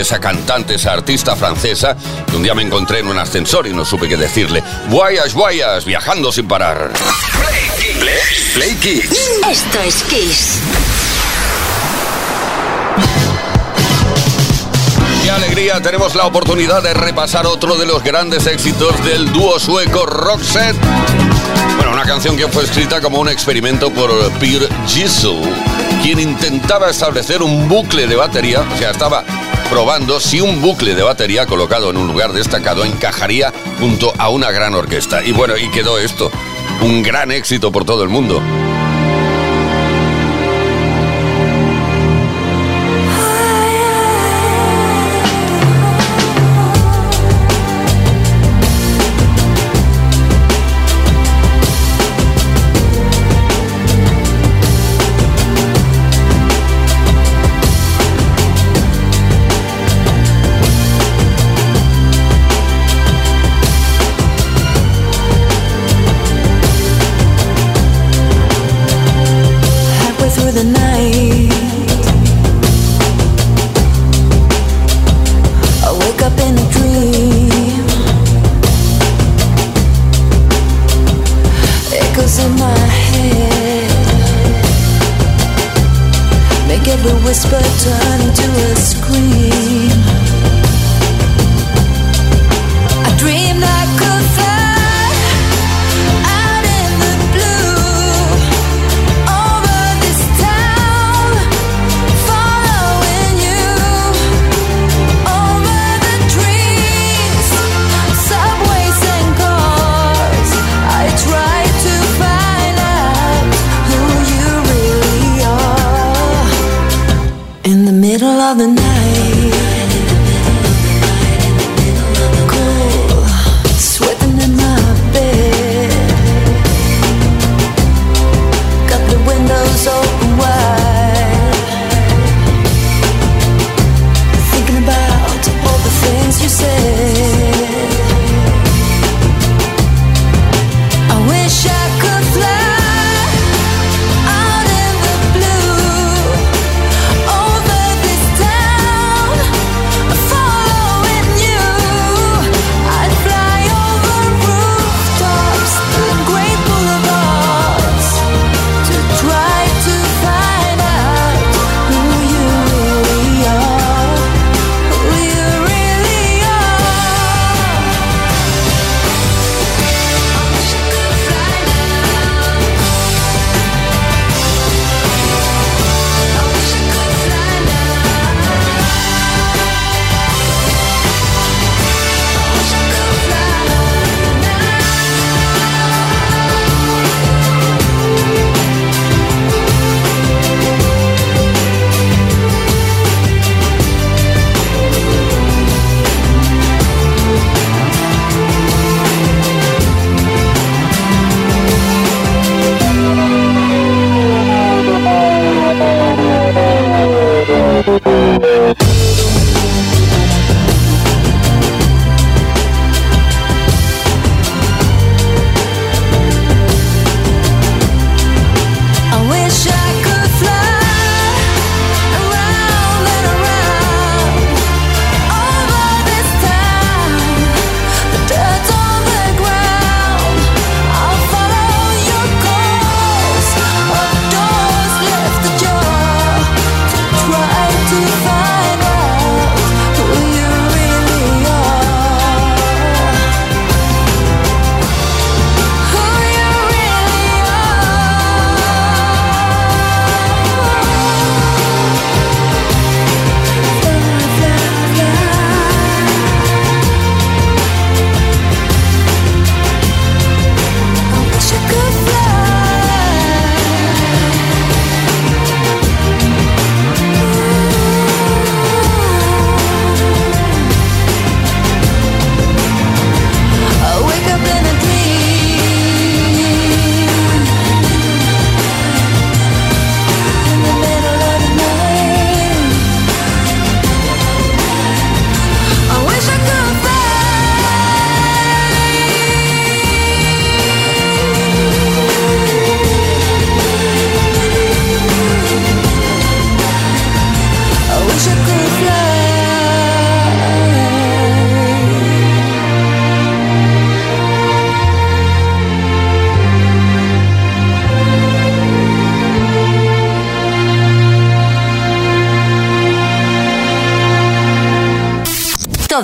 esa cantante, esa artista francesa, que un día me encontré en un ascensor y no supe qué decirle. Guayas, guayas, viajando sin parar. Play Kiss. Esto es Kiss. Qué alegría, tenemos la oportunidad de repasar otro de los grandes éxitos del dúo sueco Roxette. Bueno, una canción que fue escrita como un experimento por Pierre Gisel, quien intentaba establecer un bucle de batería, o sea, estaba probando si un bucle de batería colocado en un lugar destacado encajaría junto a una gran orquesta. Y bueno, y quedó esto, un gran éxito por todo el mundo.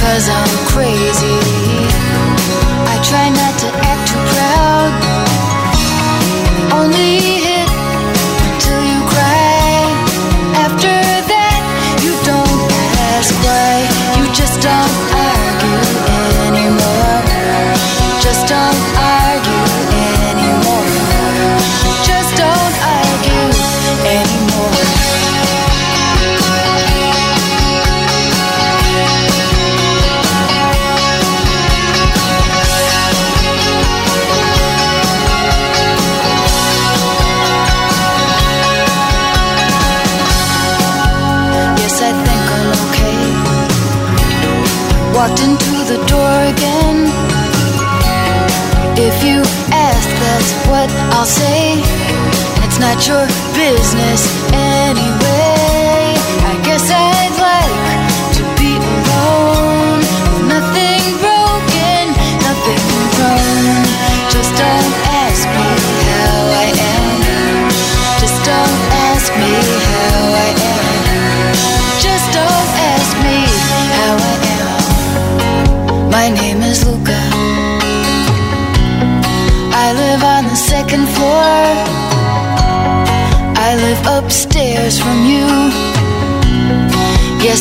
Cause I'm crazy. I try not to I'll say. It's not your business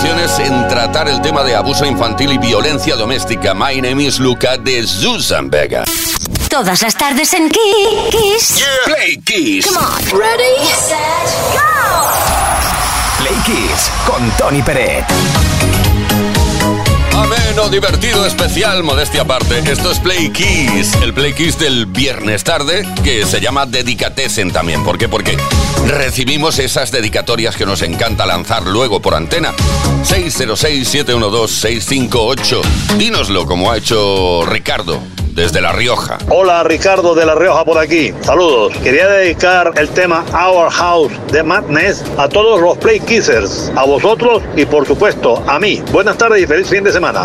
canciones en tratar el tema de abuso infantil y violencia doméstica. My name is Luca de Susan Vega. Todas las tardes en Kiss. Play Kiss. Come on. Ready, set, go. Play Kiss con Tony Peret. Ameno, divertido, especial, modestia aparte. Esto es Play Kiss, el Play Kiss del viernes tarde, que se llama Dedicatesen también. ¿Por qué? Porque recibimos esas dedicatorias que nos encanta lanzar luego por antena. 606-712-658. Dínoslo como ha hecho Ricardo desde La Rioja. Hola Ricardo de La Rioja por aquí. Saludos. Quería dedicar el tema Our House de Madness a todos los Play Kissers, a vosotros y por supuesto a mí. Buenas tardes y feliz fin de semana.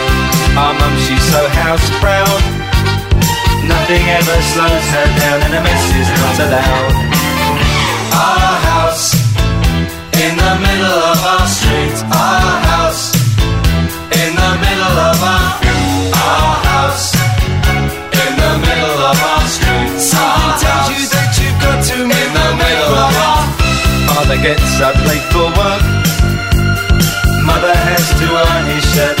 Our mum, she's so house proud. Nothing ever slows her down and a mess is not allowed. Our house in the middle of our street. Our house in the middle of our our house in the middle of our street. Something tells you that you've got to in the middle of our Father gets up late for work. Mother has to iron his shirt.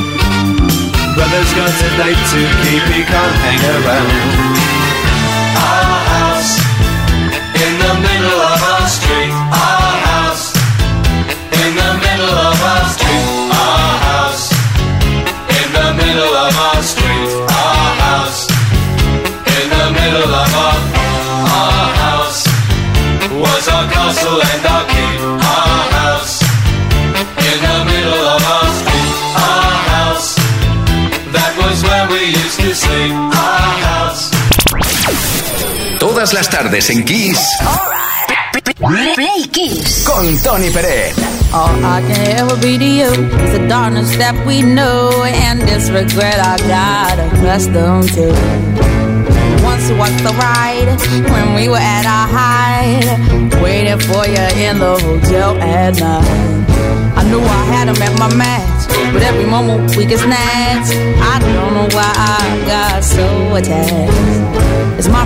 Brother's got a date to keep, he can't hang around. Tardes en Kiss Play Kiss. con Toni Peret. All I can ever be to you is the darkness that we know and this regret I got accustomed to. Once was the ride when we were at our height, waiting for you in the hotel at night. I knew I had him at my match, but every moment we get snatched. I don't know why I got so attached. It's my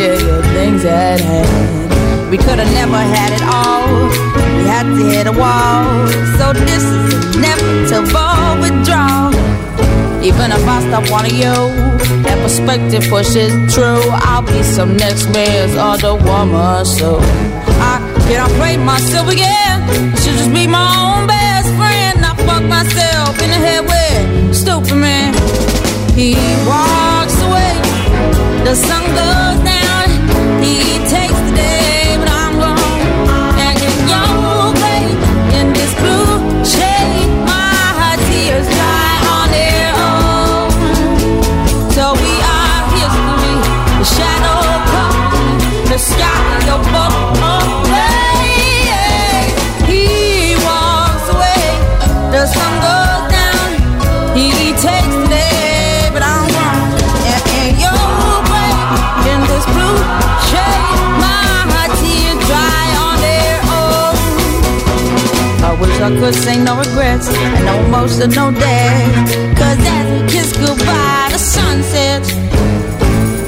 things at hand? We could have never had it all. We had to hit a wall. So this is inevitable withdrawal. Even if I stop wanting you, that perspective pushes true. I'll be some next man's other woman, so I can't play myself again. I should just be my own best friend. I fuck myself in the head with stupid man. He walks away, the sun goes down. He takes him wrong, and in your way, in this blue chain, my tears lie on their own. So we are here to meet the day, but wish I could say no regrets and no emotional death. Cause as we kiss goodbye, the sun sets.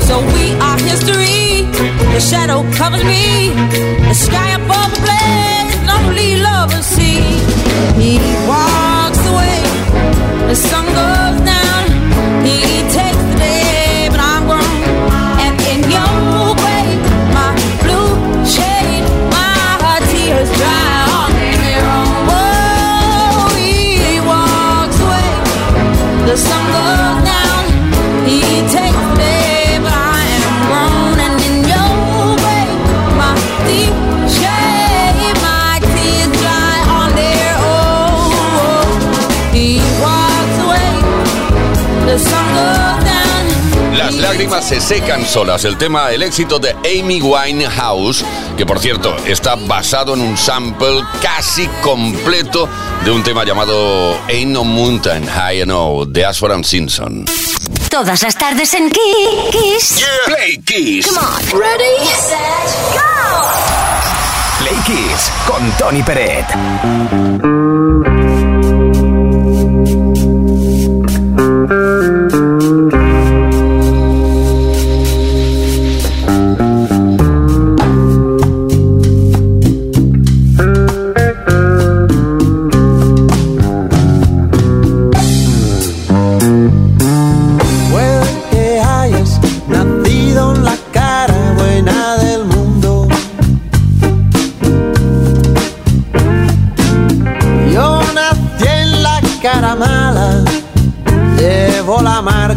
So we are history. The shadow covers me. The sky above the blaze, lonely lovers see. He walks away. The sun goes down. He takes The sun lágrimas se secan solas. El tema, el éxito de Amy Winehouse, que por cierto está basado en un sample casi completo de un tema llamado Ain't No Mountain High Enough de Ashford and Simpson. Todas las tardes en Ki- Kiss. Play Kiss. Come on. Ready, set, go. Play Kiss con Tony Peret.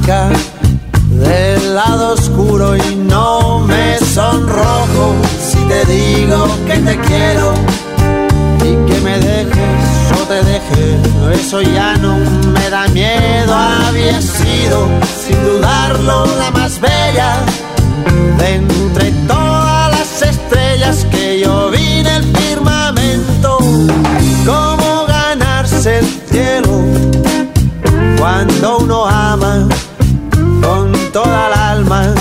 del lado oscuro y no me sonrojo si te digo que te quiero y que me dejes o te deje, eso ya no me da miedo. Había sido, sin dudarlo, la más bella de entre todas las estrellas que yo vi en el firmamento. ¿Cómo ganarse el cielo cuando uno ama? toda el alma.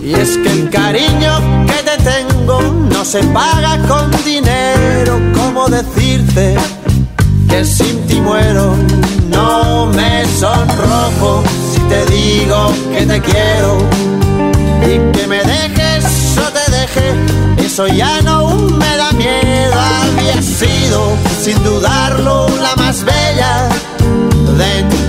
Y es que el cariño que te tengo no se paga con dinero. ¿Cómo decirte que sin ti muero? No me sonrojo si te digo que te quiero. Y que me dejes o te deje, eso ya no me da miedo. Había sido, sin dudarlo, la más bella de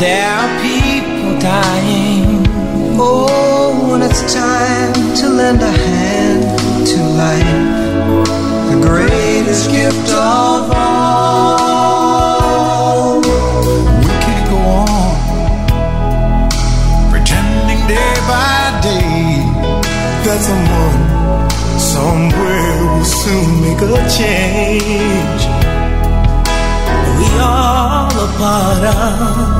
There are people dying. Oh, and it's time to lend a hand to life. The greatest gift of all. We can't go on pretending day by day that someone somewhere will soon make a change. We all a part of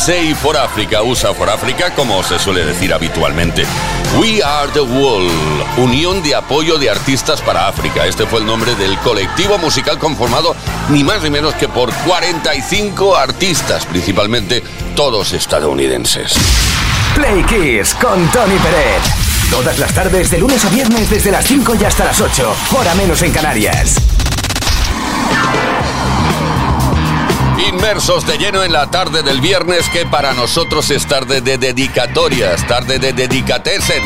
USA for Africa, USA for Africa, como se suele decir habitualmente. We Are the Wall, Unión de Apoyo de Artistas para África. Este fue el nombre del colectivo musical conformado ni más ni menos que por 45 artistas, principalmente todos estadounidenses. Play Kiss con Tony Pérez. Todas las tardes, de lunes a viernes, desde las 5 y hasta las 8, hora menos en Canarias. Inmersos de lleno en la tarde del viernes, que para nosotros es tarde de dedicatorias, tarde de dedicatesen.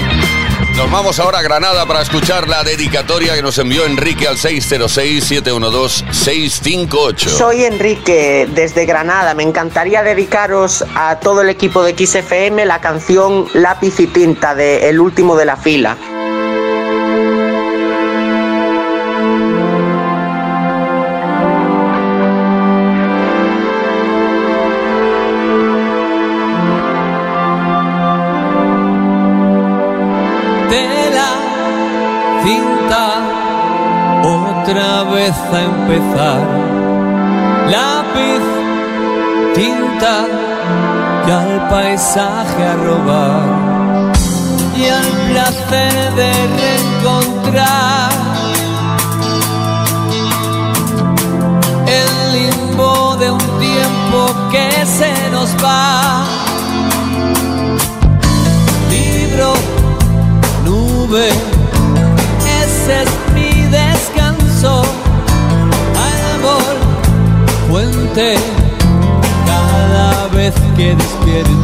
Nos vamos ahora a Granada para escuchar la dedicatoria que nos envió Enrique al 606-712-658. Soy Enrique desde Granada. Me encantaría dedicaros a todo el equipo de XFM la canción Lápiz y Tinta de El último de la fila. Otra vez a empezar. Lápiz, tinta y al paisaje a robar. Y al placer de reencontrar el limbo de un tiempo que se nos va. Libro nube, cada vez que despierto.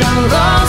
but I'm lost.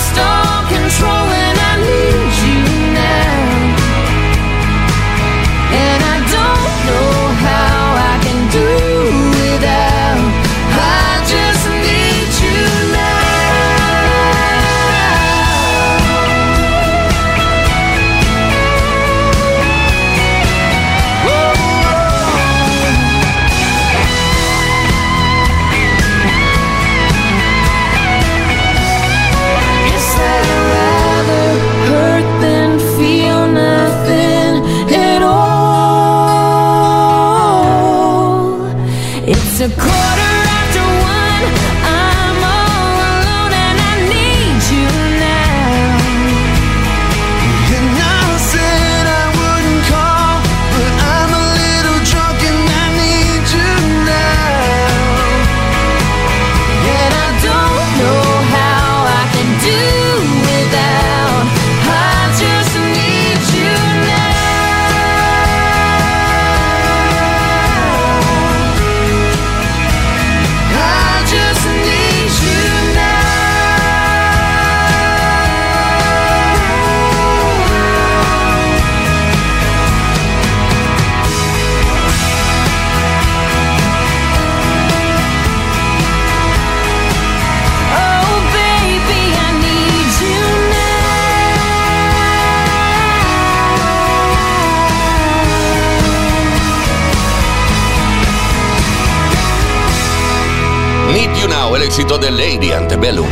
Need You Now, el éxito de Lady Antebellum.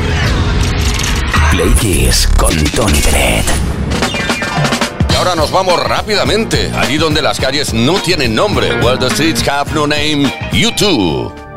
Play Kiss con Tony Pérez. Y ahora nos vamos rápidamente, allí donde las calles no tienen nombre. Well, the streets have no name. YouTube.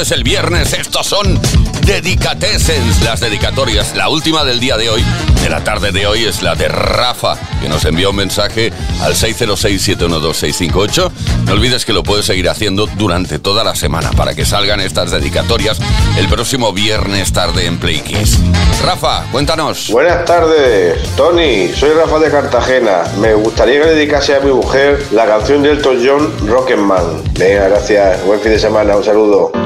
Es el viernes, estos son Dedicatessens, las dedicatorias. La última del día de hoy, de la tarde de hoy, es la de Rafa, que nos envió un mensaje al 606-712-658. No olvides que lo puedes seguir haciendo durante toda la semana para que salgan estas dedicatorias el próximo viernes tarde en Play Kiss. Rafa, cuéntanos. Buenas tardes, Tony. Soy Rafa de Cartagena. Me gustaría que dedicase a mi mujer la canción de Elton John, Rocketman. Venga, gracias. Buen fin de semana. Un saludo.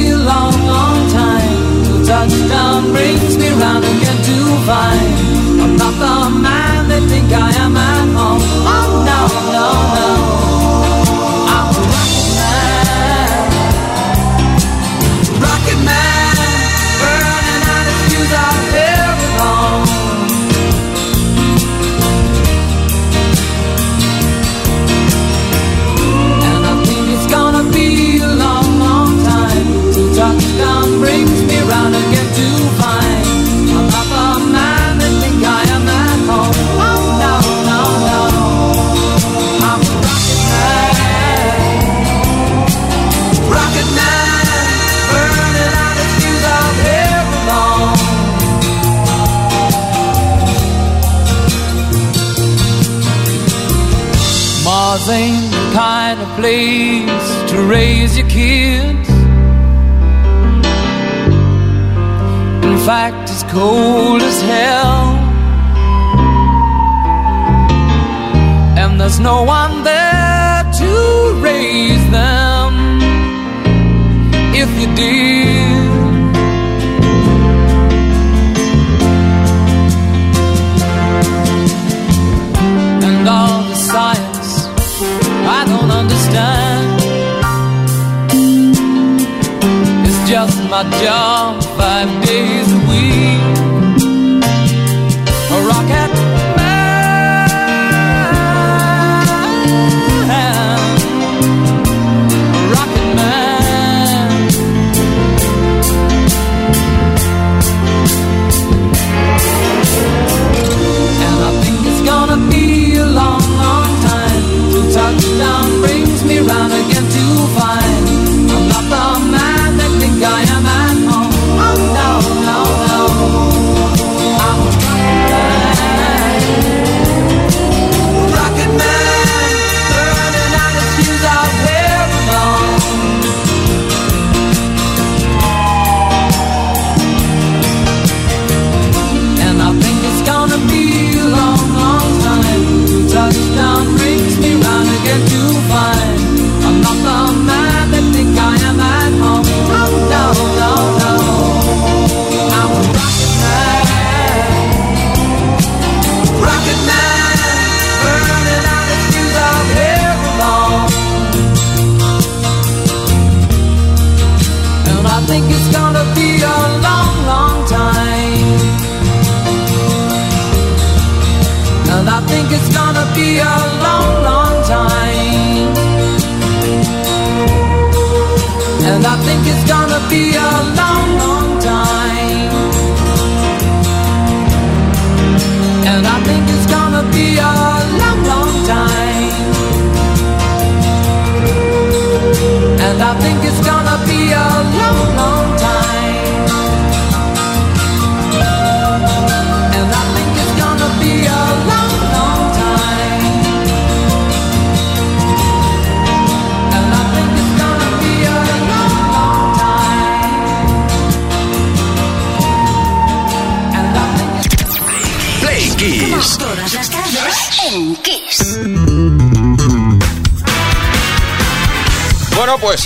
long, long time till touchdown brings me round again to find I'm not the man they think I am at home. Oh no, no, no.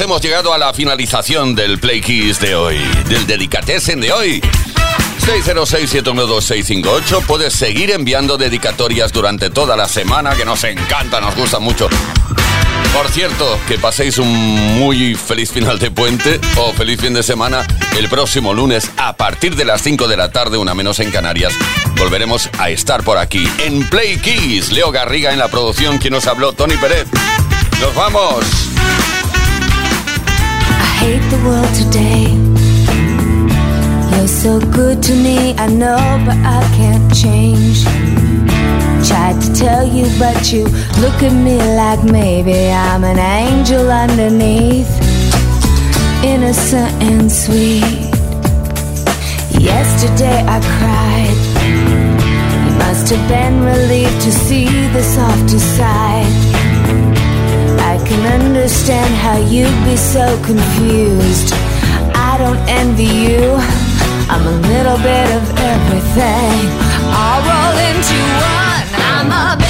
Hemos llegado a la finalización del Play Kiss de hoy, del Dedicatessen de hoy. 606-712-658. Puedes seguir enviando dedicatorias durante toda la semana, que nos encanta, nos gusta mucho. Por cierto, que paséis un muy feliz final de puente o feliz fin de semana. El próximo lunes, a partir de las 5 de la tarde, una menos en Canarias, volveremos a estar por aquí en Play Kiss. Leo Garriga en la producción, quien nos habló, Tony Pérez. ¡Nos vamos! Hate the world today. You're so good to me, I know, but I can't change. Tried to tell you, but you look at me like maybe I'm an angel underneath. Innocent and sweet. Yesterday I cried. You must have been relieved to see the softer side. Can understand how you'd be so confused. I don't envy you. I'm a little bit of everything. I'll roll into one. I'm a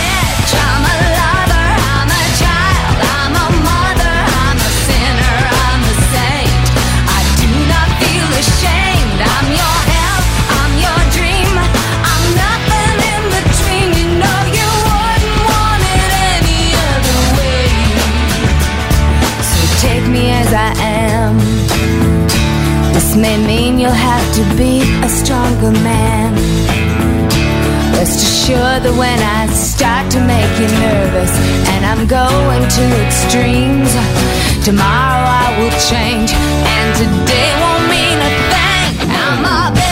May mean you'll have to be a stronger man. Rest assured that when I start to make you nervous and I'm going to extremes, tomorrow I will change and today won't mean a thing. I'm a